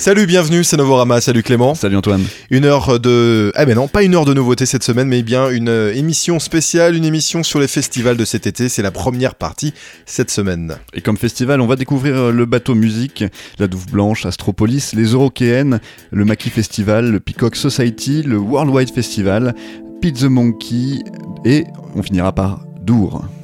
Salut, bienvenue, c'est Novorama. Salut Clément. Salut Antoine. Une heure de. Ah ben non, pas une heure de nouveauté cette semaine, mais bien une euh, émission spéciale, une émission sur les festivals de cet été. C'est la première partie cette semaine. Et comme festival, on va découvrir euh, le bateau musique, la Douve Blanche, Astropolis, les Eurokéennes, le Maki Festival, le Peacock Society, le Worldwide Festival, Pizza Monkey et on finira par Dour.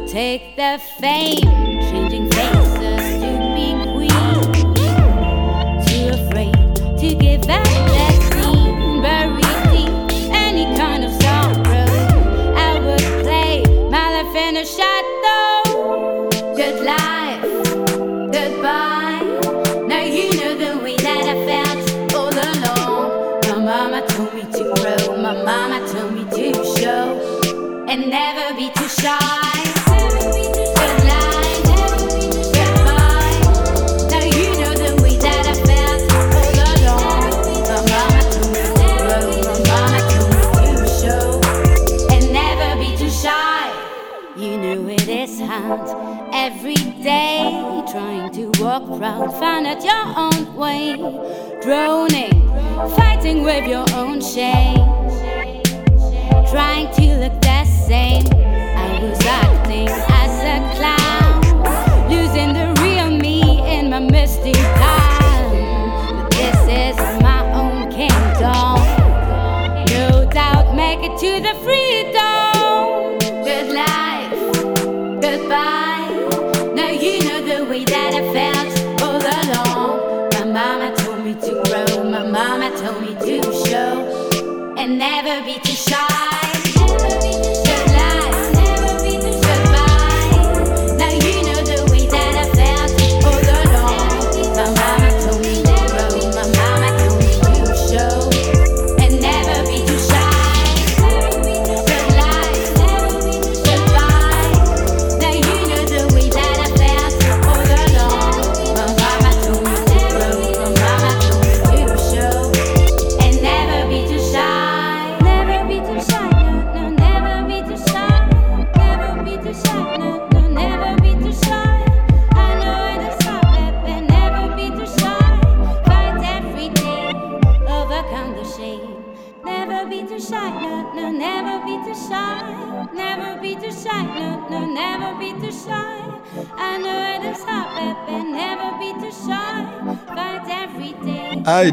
overtake their fame, changing faces to be queen. Too afraid to give back that scene, buried deep any kind of sorrow. I would play my life in a shadow. Good life, goodbye. Now you know the way that I felt all along. My mama told me to grow, my mama told me to show, and never be too shy. You know it is hard every day, trying to walk proud, find out your own way, droning, fighting with your own shame, trying to look the same. I was acting as a clown, losing the real me in my misty time. Never be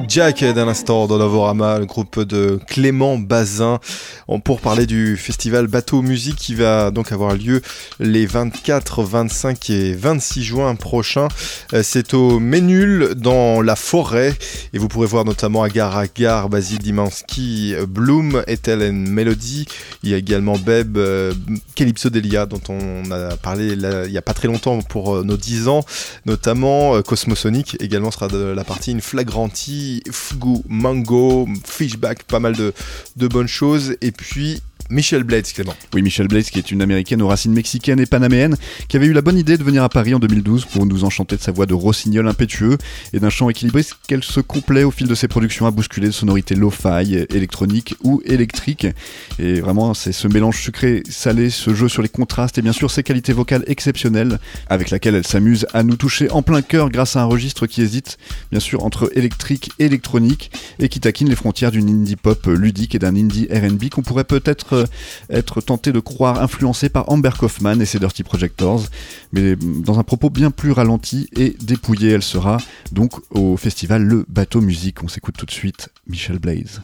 Jacket à l'instant dans Novorama, le groupe de Clément Bazin, pour parler du festival Bateau Musique qui va donc avoir lieu les 24, 25 et 26 juin prochains. Euh, C'est au Ménul dans la forêt et vous pourrez voir notamment Agar Agar, Basile Dimansky, Bloom, Ethel Melody. Il y a également Beb, euh, Calypso Delia dont on a parlé il y a pas très longtemps pour euh, nos 10 ans notamment Cosmosonic également sera de la partie une Fugu, Mango, Fishback, pas mal de, de bonnes choses et puis Michel Blades Clément. Oui, Michelle Blaze, qui est une américaine aux racines mexicaines et panaméennes, qui avait eu la bonne idée de venir à Paris en 2012 pour nous enchanter de sa voix de rossignol impétueux et d'un chant équilibré qu'elle se complaît au fil de ses productions à bousculer de sonorités lo-fi, électroniques ou électriques. Et vraiment, c'est ce mélange sucré-salé, ce jeu sur les contrastes et bien sûr ses qualités vocales exceptionnelles avec laquelle elle s'amuse à nous toucher en plein cœur grâce à un registre qui hésite bien sûr entre électrique et électronique et qui taquine les frontières d'une indie pop ludique et d'un indie R&B qu'on pourrait peut-être euh, être tenté de croire influencé par Amber Kaufman et ses Dirty Projectors, mais dans un propos bien plus ralenti et dépouillé. Elle sera donc au festival Le Bateau Musique. On s'écoute tout de suite Michel Blaze.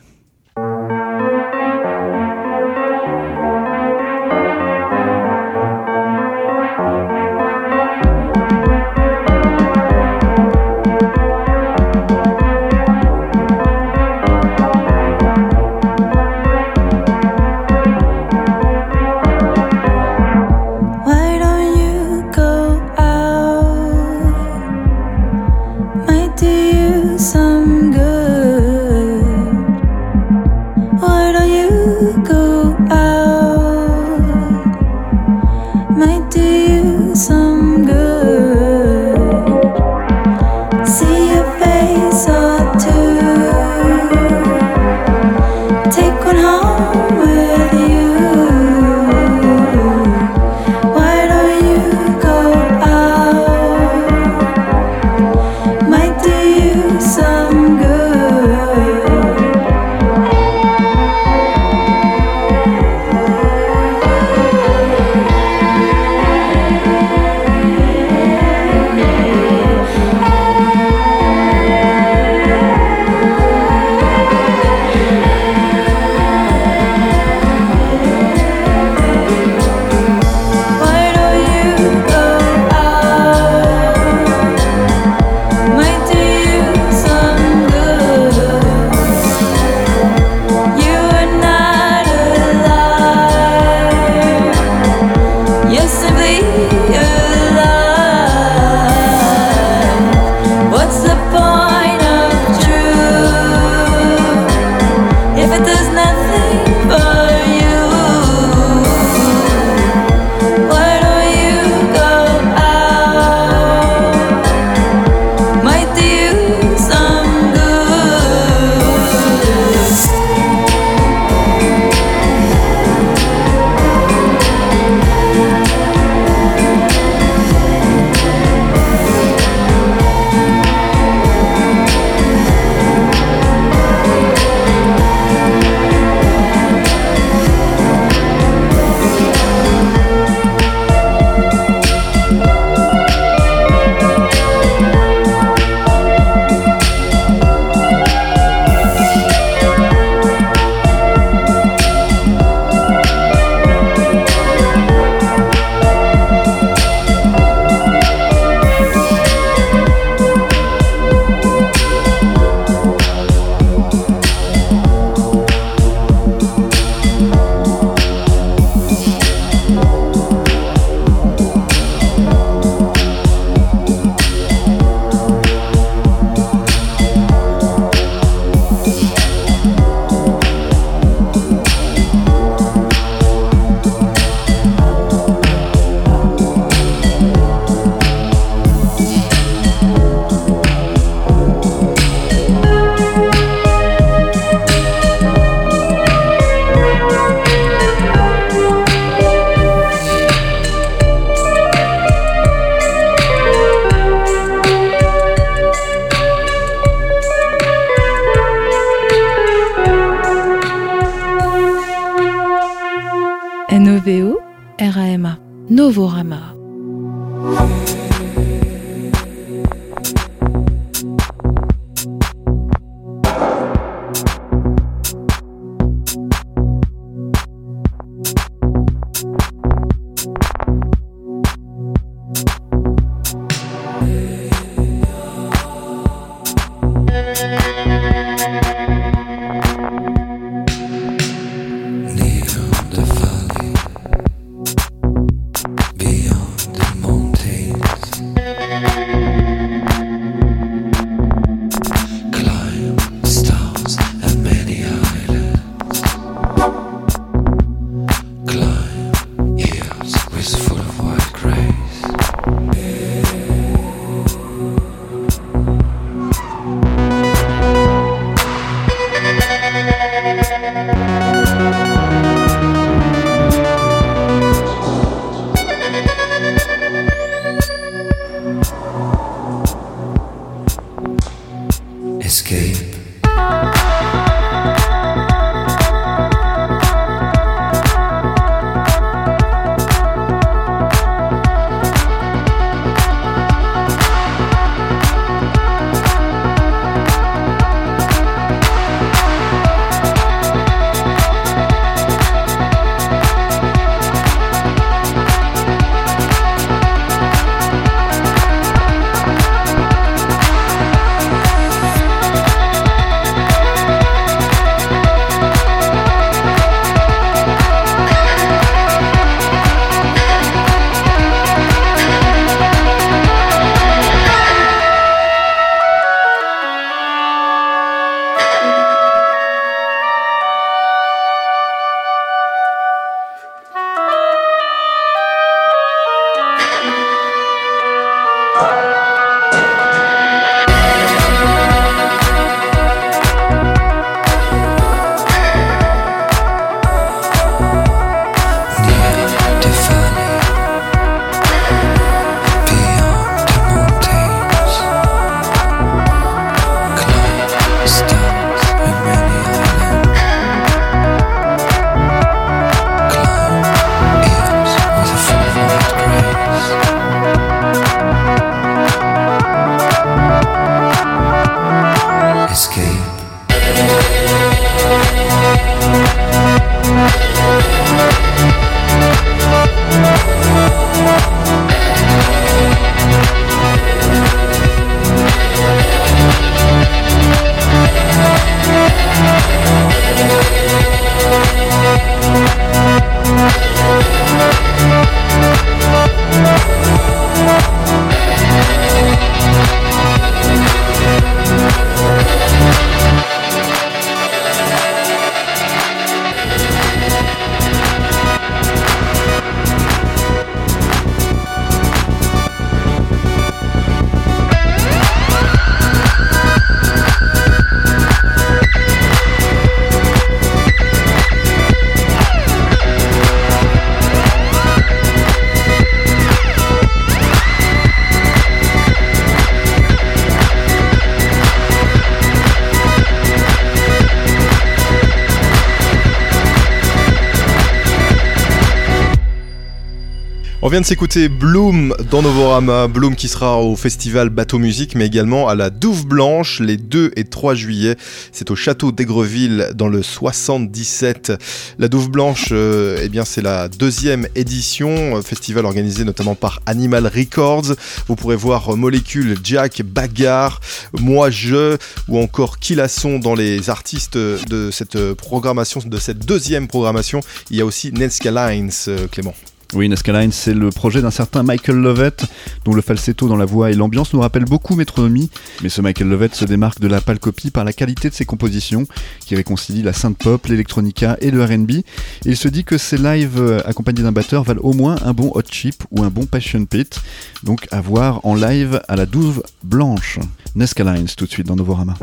Vient de s'écouter Bloom dans Novorama, Bloom qui sera au festival Bateau Musique, mais également à la Douve Blanche les 2 et 3 juillet. C'est au château d'Aigreville dans le 77. La Douve Blanche, euh, eh bien c'est la deuxième édition, euh, festival organisé notamment par Animal Records. Vous pourrez voir Molécule, Jack, Bagarre, Moi Je ou encore Kilasson dans les artistes de cette programmation, de cette deuxième programmation. Il y a aussi Nenska Lines, euh, Clément. Oui, Nescaline, c'est le projet d'un certain Michael Lovett, dont le falsetto dans la voix et l'ambiance nous rappellent beaucoup Métronomie. Mais ce Michael Lovett se démarque de la pâle copie par la qualité de ses compositions, qui réconcilient la synth pop, l'électronica et le RB. Et il se dit que ses lives euh, accompagnés d'un batteur valent au moins un bon Hot Chip ou un bon Passion Pit. Donc à voir en live à la douve blanche. Nescalines tout de suite dans Novorama.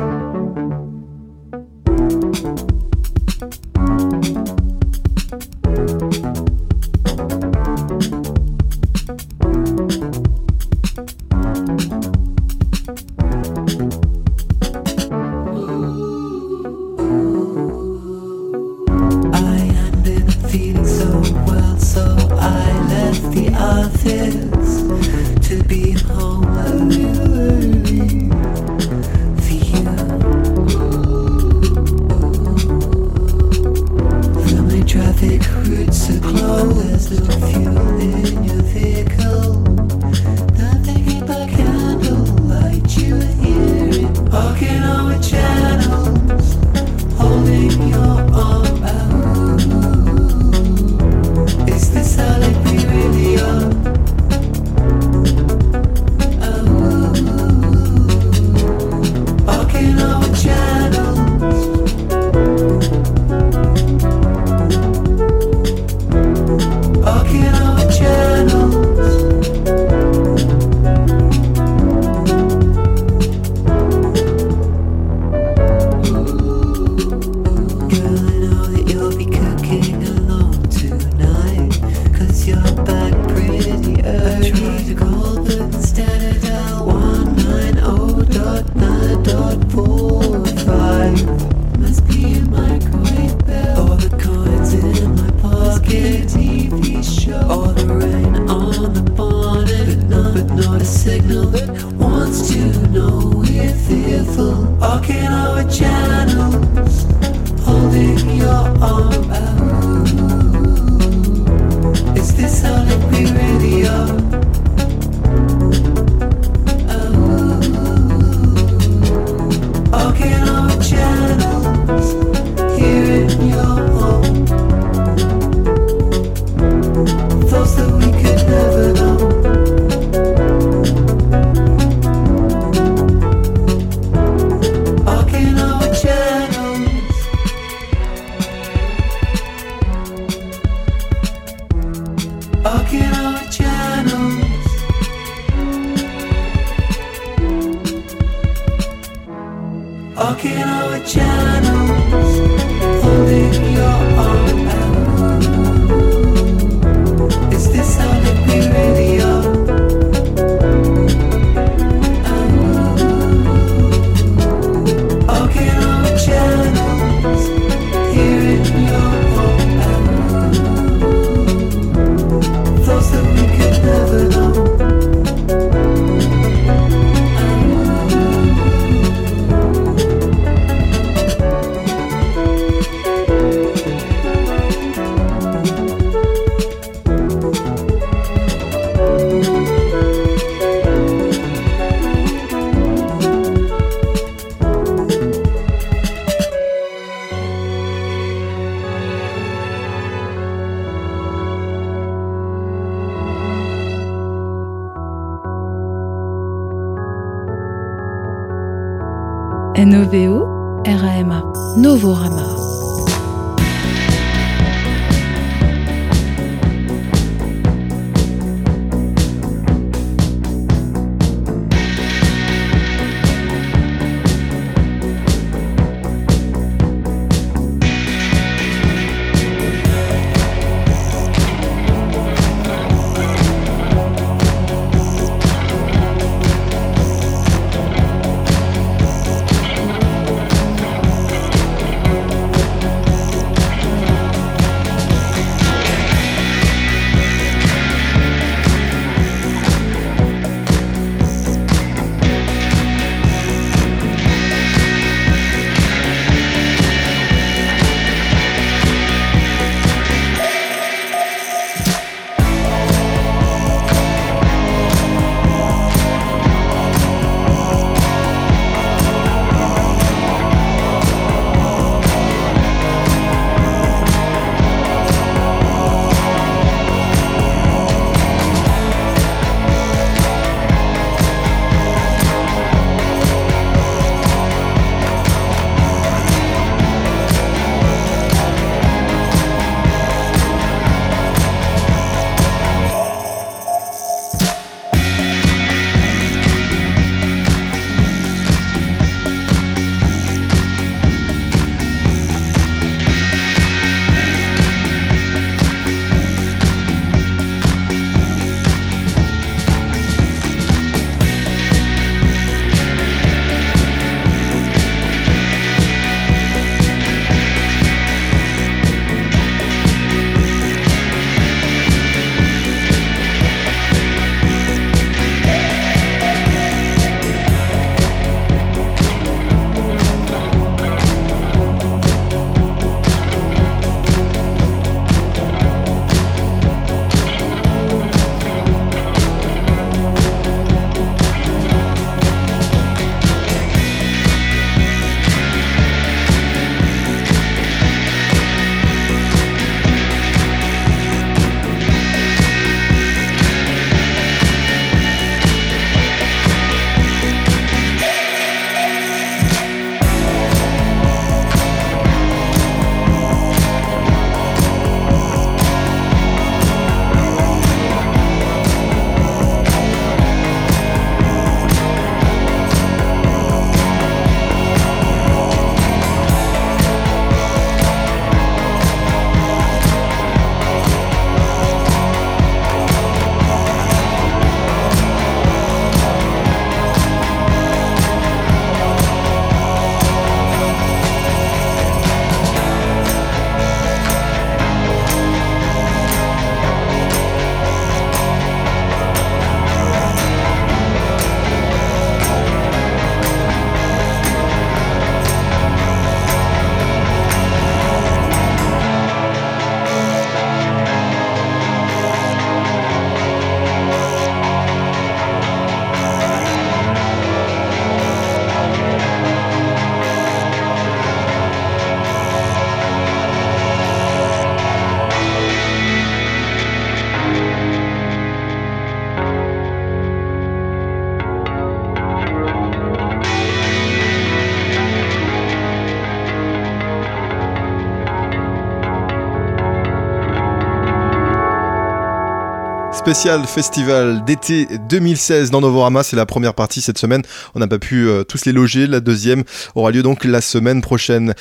Spécial festival d'été 2016 dans Novorama. C'est la première partie cette semaine. On n'a pas pu euh, tous les loger. La deuxième aura lieu donc la semaine prochaine.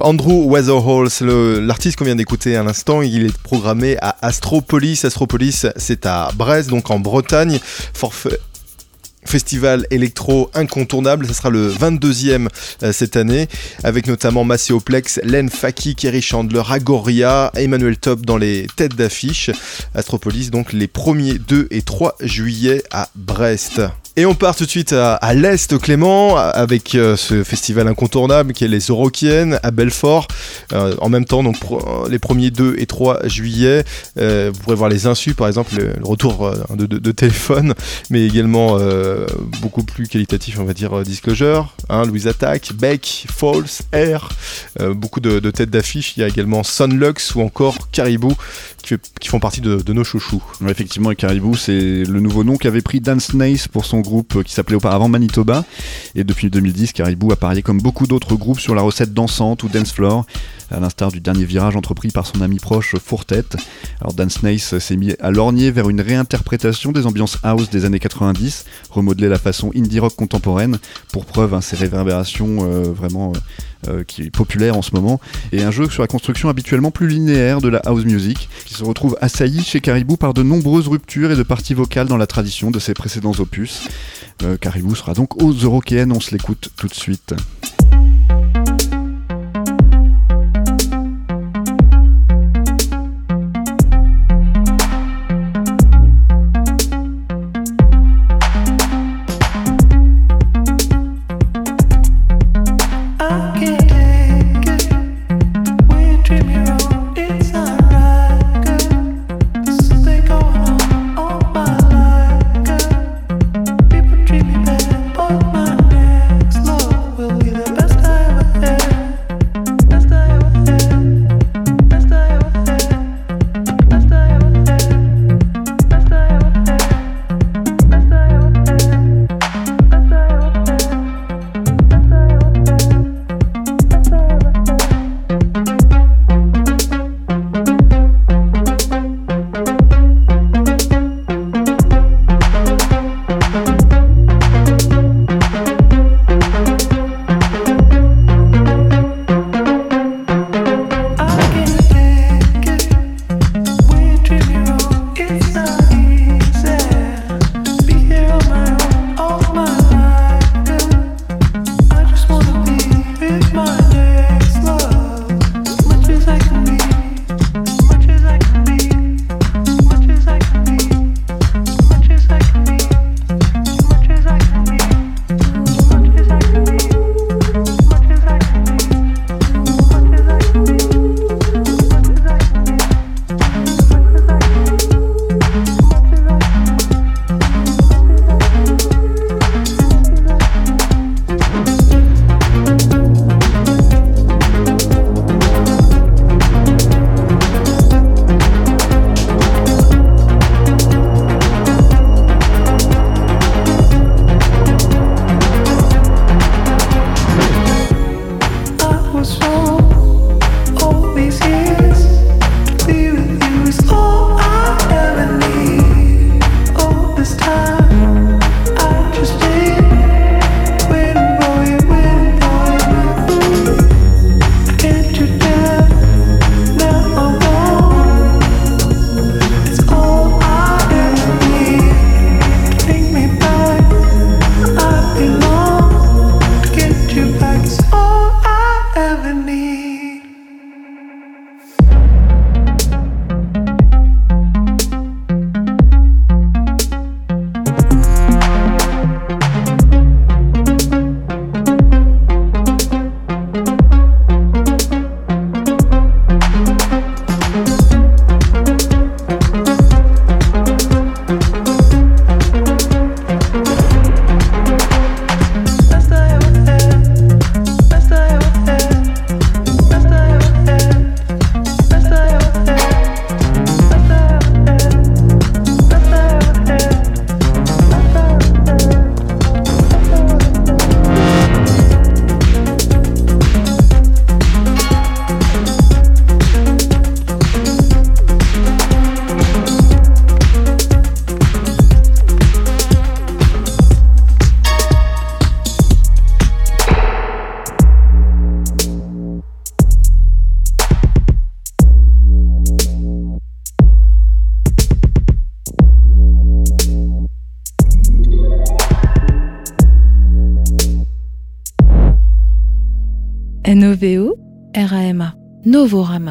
Andrew Weatherhall, c'est l'artiste qu'on vient d'écouter à l'instant. Il est programmé à Astropolis. Astropolis, c'est à Brest, donc en Bretagne. Forfait festival électro incontournable. Ce sera le 22e euh, cette année, avec notamment Macéoplex, Len Faki, Kerry Chandler, Agoria, Emmanuel Top dans les têtes d'affiche. Astropolis, donc les 1er, 2 et 3 juillet à Brest. Et on part tout de suite à, l'Est, Clément, avec euh, ce festival incontournable qui est les Eurokiennes à Belfort. Euh, en même temps, donc les premiers 2 et 3 juillet, vous pourrez voir les insus, par exemple, le, retour de, de, téléphone, mais également beaucoup plus qualitatif, on va dire euh, Disclosure, hein, Louise Attack, Beck, Falls, Air, euh, beaucoup de, têtes d'affiche. Il y a également Sunlux ou encore Caribou qui, font partie de, nos chouchous. effectivement, Caribou, c'est le nouveau nom qu'avait pris Dan Snace pour son groupe euh, qui s'appelait auparavant Manitoba. Et depuis 2010, Caribou a parié comme beaucoup d'autres groupes sur la recette dansante ou dance floor à l'instar du dernier virage entrepris par son ami proche Fourtet. Alors Dan Snace s'est mis à lorgner vers une réinterprétation des ambiances house des années 90, remodeler la façon indie rock contemporaine, pour preuve hein, ces réverbérations euh, vraiment euh, euh, qui est populaire en ce moment, et un jeu sur la construction habituellement plus linéaire de la house music, qui se retrouve assailli chez Caribou par de nombreuses ruptures et de parties vocales dans la tradition de ses précédents opus. Caribou sera donc aux Eurokéennes, on se l'écoute tout de suite. RAMA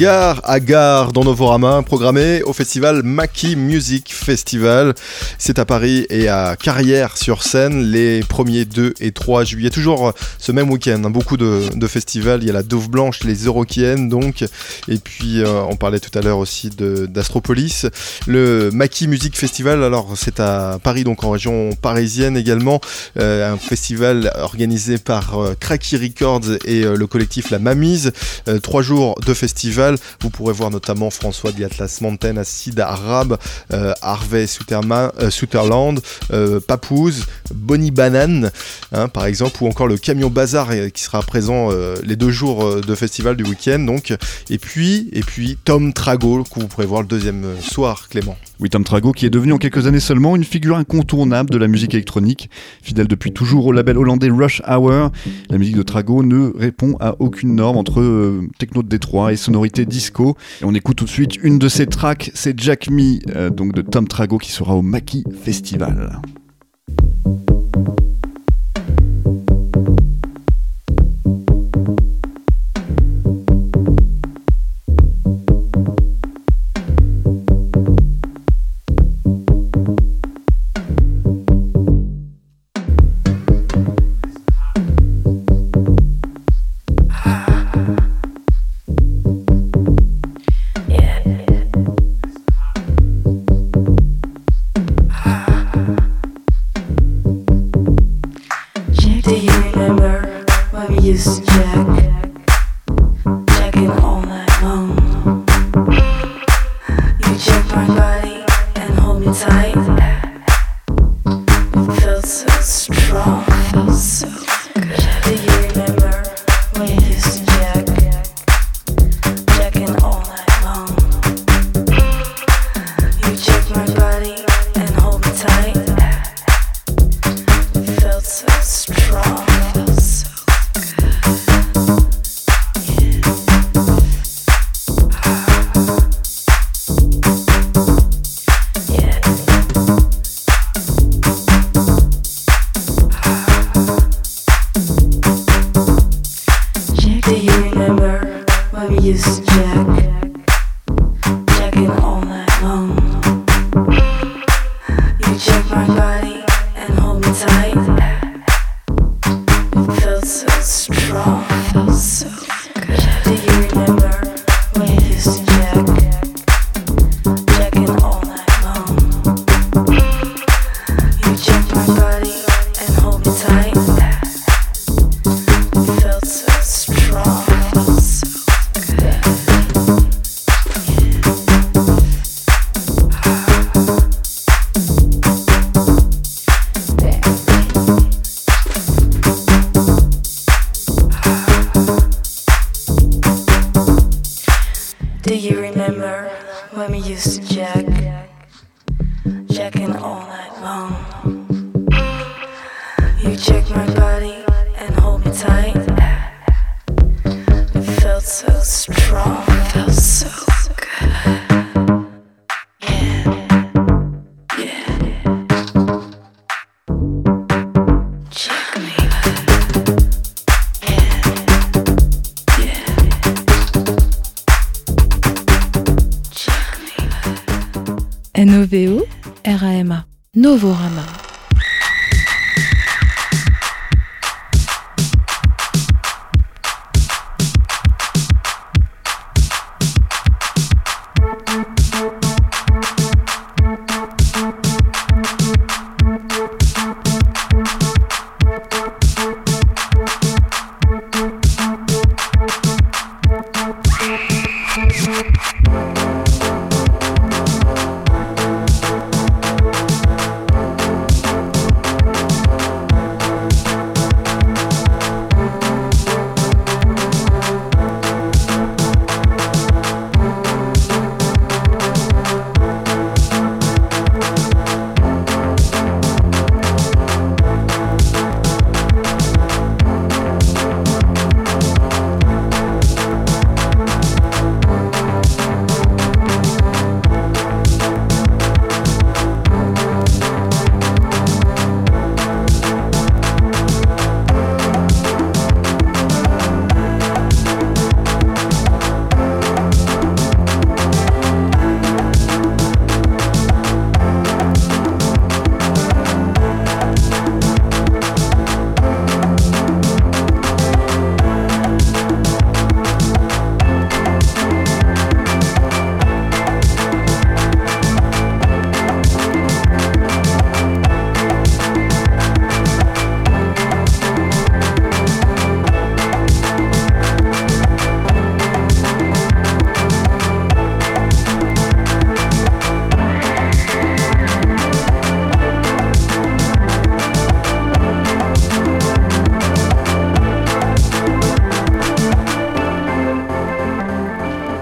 Novorama. Agar, Agar dans Novorama, programmé au festival Maki Music Festival. C'est à Paris et à Carrière sur scène les 1er, 2 et 3 juillet. Toujours ce même week-end, hein. beaucoup de, festivals. Il y a la Dove Blanche, les Eurokiennes donc. Et puis euh, on parlait tout à l'heure aussi d'Astropolis. Le Maki Music Festival, alors c'est à Paris, donc en région parisienne également. Euh, un festival organisé par euh, Records et le collectif La Mamise. trois jours de festival vous pourrez voir notamment François Atlas Mountain, Acide Arabe, euh, Harvey euh, Sutherland, euh, Papouze, Bonnie Banane, hein, par exemple, ou encore le Camion Bazar qui sera présent les deux jours de festival du week-end. Donc, et puis, et puis Tom Trago que vous pourrez voir le deuxième soir, Clément. Oui, Tom Trago qui est devenu en quelques années seulement une figure incontournable de la musique électronique, fidèle depuis toujours au label hollandais Rush Hour. La musique de Trago ne répond à aucune norme entre techno de Détroit et sonorité disco. Et on écoute tout de suite une de ses tracks, c'est Jack Me, euh, donc de Tom Trago qui sera au Maki Festival. when we used to jack.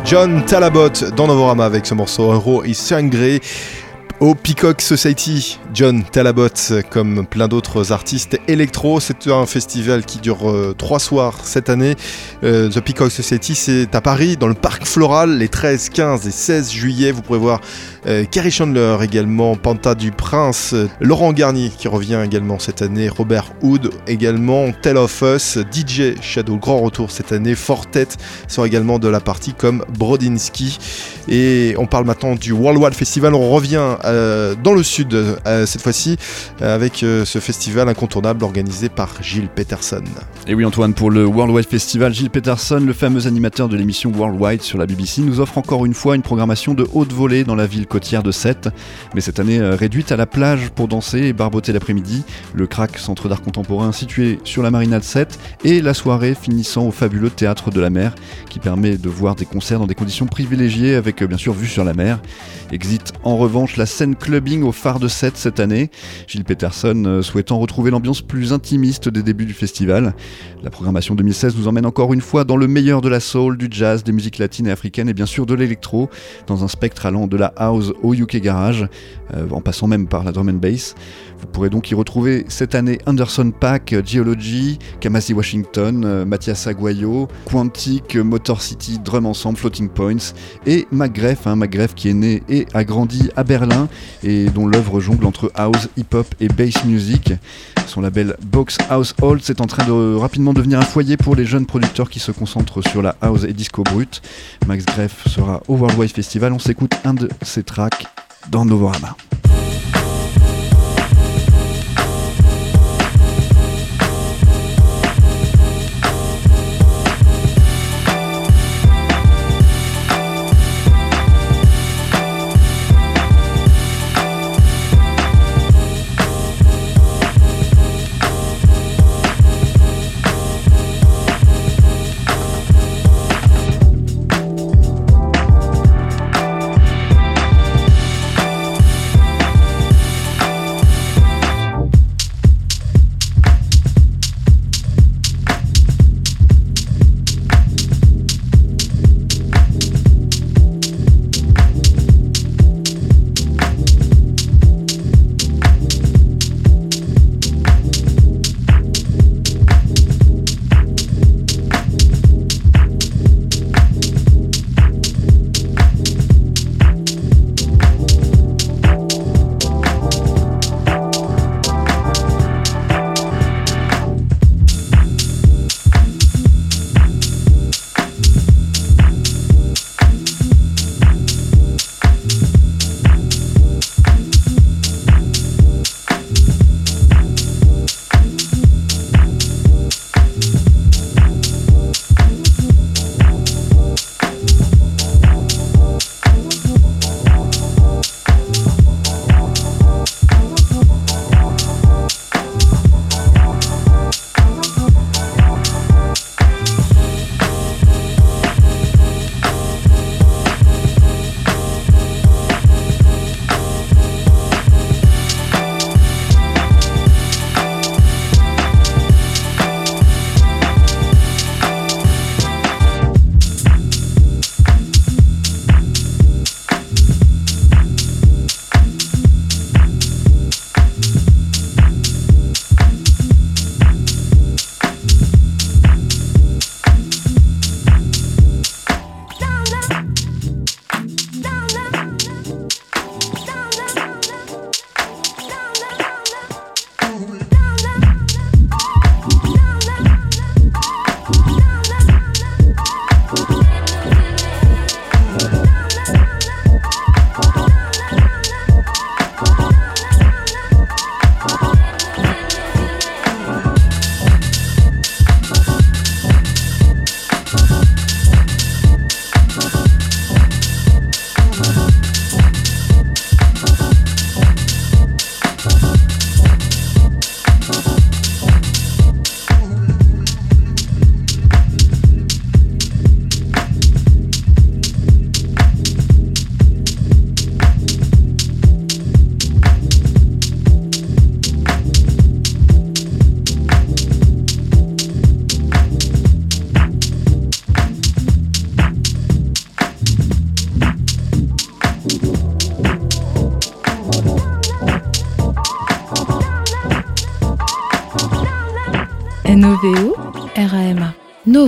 John Talabot dans Novorama avec ce morceau Hero is Sangré au Peacock Society. John Talabot, comme plein d'autres artistes électro, c'est un festival qui dure euh, trois soirs cette année. Euh, The Peacock Society, c'est à Paris, dans le parc floral, les 13, 15 et 16 juillet. Vous pourrez voir euh, Carrie Chandler également, Panta du Prince, Laurent Garnier qui revient également cette année, Robert Hood également, Tell of Us, DJ Shadow, grand retour cette année, Fortet sort également de la partie comme Brodinski. Et on parle maintenant du Worldwide Festival, on revient euh, dans le sud euh, cette fois-ci euh, avec ce festival incontournable organisé par Gilles Peterson. Et oui Antoine, pour le Worldwide Festival, Gilles Peterson, le fameux animateur de l'émission Worldwide sur la BBC, nous offre encore une fois une programmation de haute volée dans la ville côtière de Sète, mais cette année réduite à la plage pour danser et barboter l'après-midi, le Crac Centre d'art contemporain situé sur la marina de Sète et la soirée finissant au fabuleux Théâtre de la Mer qui permet de voir des concerts dans des conditions privilégiées avec bien sûr vue sur la mer. Exit en revanche la scène clubbing au phare de Sète cette année, Gilles Peterson euh, souhaitant retrouver l'ambiance plus intimiste des débuts du festival. La programmation 2016 nous emmène encore une fois dans le meilleur de la soul, du jazz, des musiques latines et africaines et bien sûr de l'électro, dans un spectre allant de la house au UK Garage, euh, en passant même par la drum and bass. Vous pourrez donc y retrouver cette année Anderson Pack, Geology, Kamasi Washington, euh, Mathias Aguayo, Quantic, Motor City, Drum Ensemble, Floating Points et McGreff, hein, McGreff qui est né et a grandi à Berlin et dont l'œuvre jongle entre house, hip-hop et bass music. Son label Box Household est en train de rapidement devenir un foyer pour les jeunes producteurs qui se concentrent sur la house et disco brut. Max Greff sera au Worldwide Festival. On s'écoute un de ses tracks dans Novorama.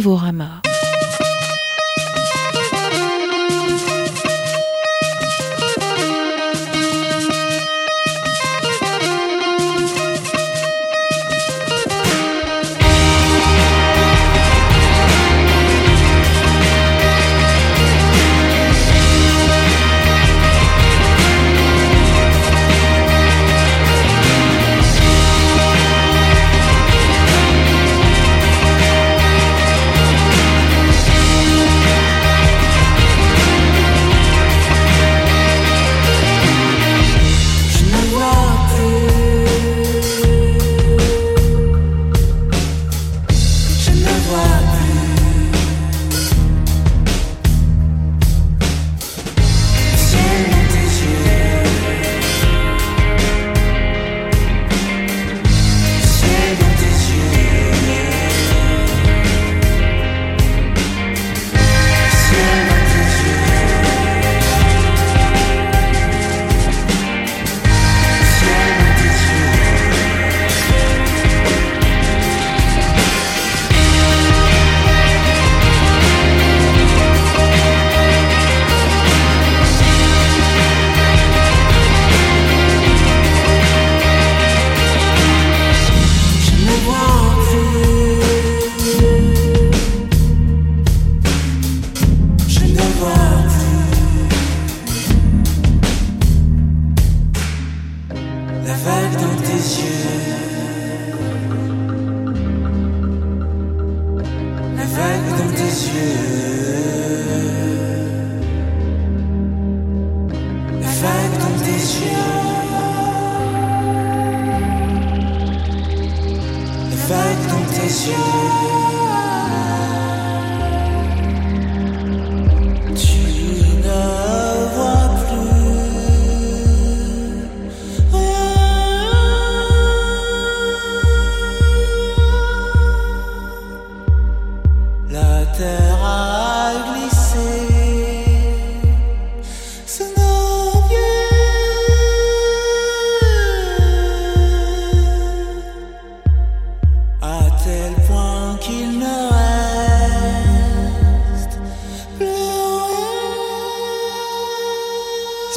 Novorama.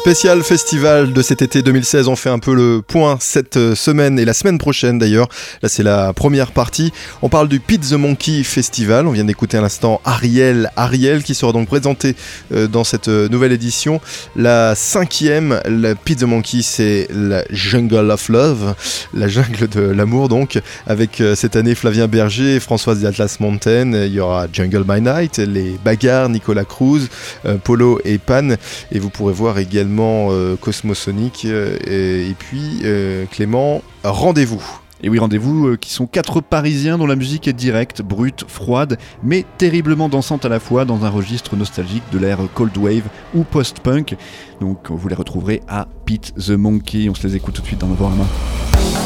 Spécial festival de cet été 2016, on fait un peu le point cette euh, semaine et la semaine prochaine d'ailleurs. Là c'est la première partie. On parle du Pit the Monkey Festival. On vient d'écouter à l'instant Ariel. Ariel qui sera donc présenté euh, dans cette euh, nouvelle édition. La cinquième, la Pit the Monkey, c'est la Jungle of Love, la jungle de l'amour donc, avec cette année Flavien Berger, Françoise d'Atlas Mountain. Il y aura Jungle by Night, les bagarres, Nicolas Cruz, Polo et Pan. Et vous pourrez voir également euh, Cosmosonic. Euh, et, puis, euh, Clément, rendez-vous. Et oui, rendez-vous qui sont quatre Parisiens dont la musique est directe, brute, froide, mais terriblement dansante à la fois dans un registre nostalgique de l'ère Cold Wave ou post-punk. Donc vous les retrouverez à Pete the Monkey. On se les écoute tout de suite dans main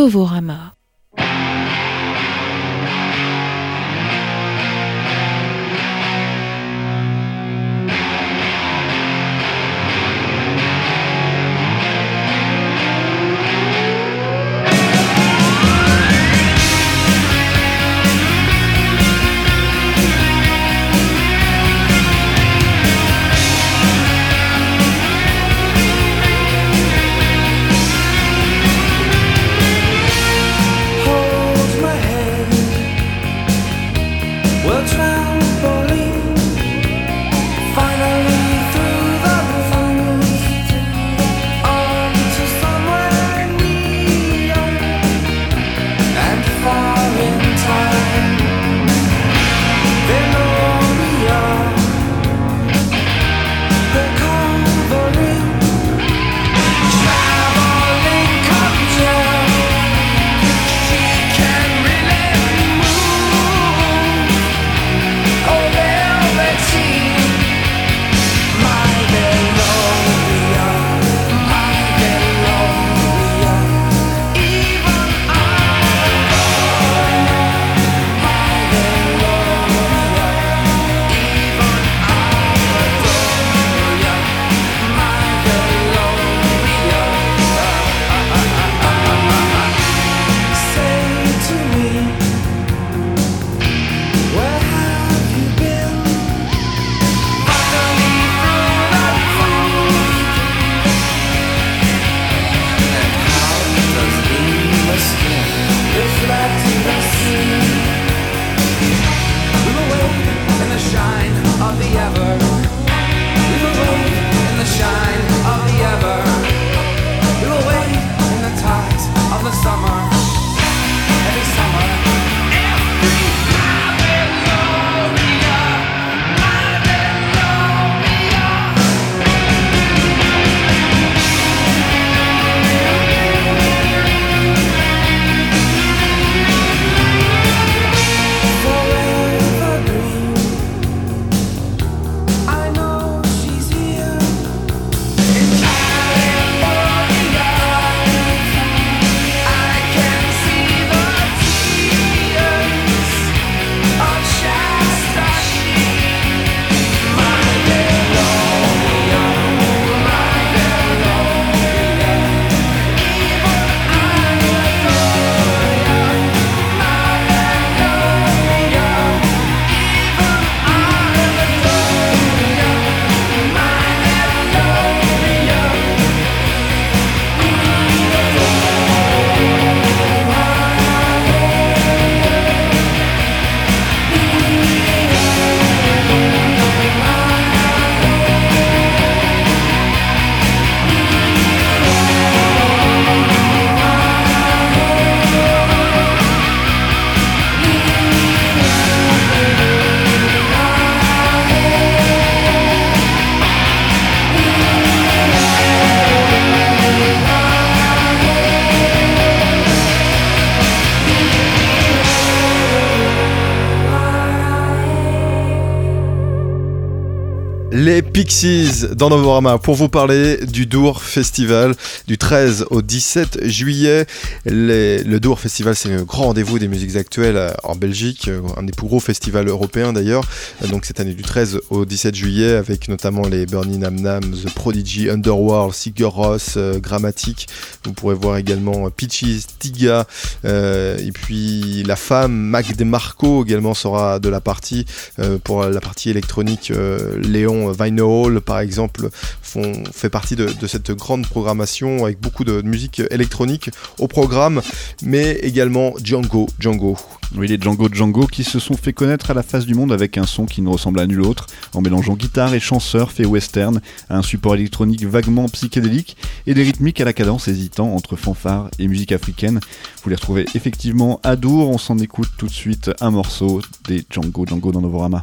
Novorama. Pixies dans Novorama pour vous parler du Dour Festival du 13 au 17 juillet. le Dour Festival, c'est le grand rendez-vous des musiques actuelles euh, en Belgique, euh, un des plus gros festivals européens d'ailleurs. Donc cette année du 13 au 17 juillet, avec notamment les Bernie Nam Nam, The Prodigy, Underworld, Sigur Ross, euh, Grammatic. Vous pourrez voir également Peaches, Tiga, et puis la femme Mac DeMarco également sera de la partie pour la partie électronique. Léon Vino par exemple, font, fait partie de, cette grande programmation avec beaucoup de musique électronique au programme, mais également Django. Django. Oui, les Django Django qui se sont fait connaître à la face du monde avec un son qui ne ressemble à nul autre, en mélangeant guitare et chanseur fait western à un support électronique vaguement psychédélique et des rythmiques à la cadence hésitant entre fanfare et musique africaine. Vous les retrouvez effectivement à Dour, on s'en écoute tout de suite un morceau des Django Django dans Novorama.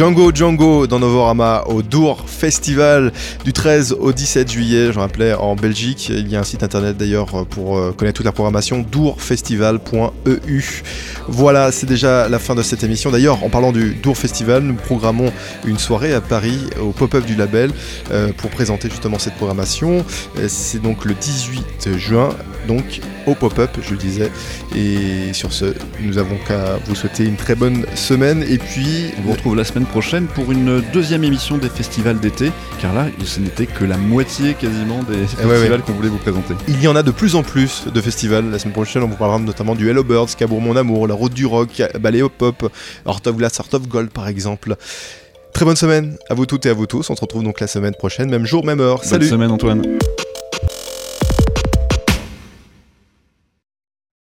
Django Django dans Novorama au Dour Festival du 13 au 17 juillet, je rappelais, en Belgique. Il y a un site internet d'ailleurs pour euh, connaître toute la programmation, dourfestival.eu. Voilà, c'est déjà la fin de cette émission. D'ailleurs, en parlant du Dour Festival, nous programmons une soirée à Paris au pop-up du label euh, pour présenter justement cette programmation. Euh, C'est donc le 18 juin, donc au pop-up, je le disais. Et sur ce, nous avons qu'à vous souhaiter une très bonne semaine. Et puis, On vous retrouve la semaine prochaine pour une deuxième émission des festivals d'été, car là, ce n'était que la moitié quasiment des Eh ouais, festivals qu'on voulait vous présenter. Il y en a de plus en plus de festivals. La semaine prochaine, on vous parlera notamment du Hello Birds, Cabourg Mon Amour, la Route du Rock, Ballet Hop Pop, Heart of Glass, Heart of Gold par exemple. Très bonne semaine à vous toutes et à vous tous. On se retrouve donc la semaine prochaine, même jour, même heure. Bonne Salut semaine Antoine.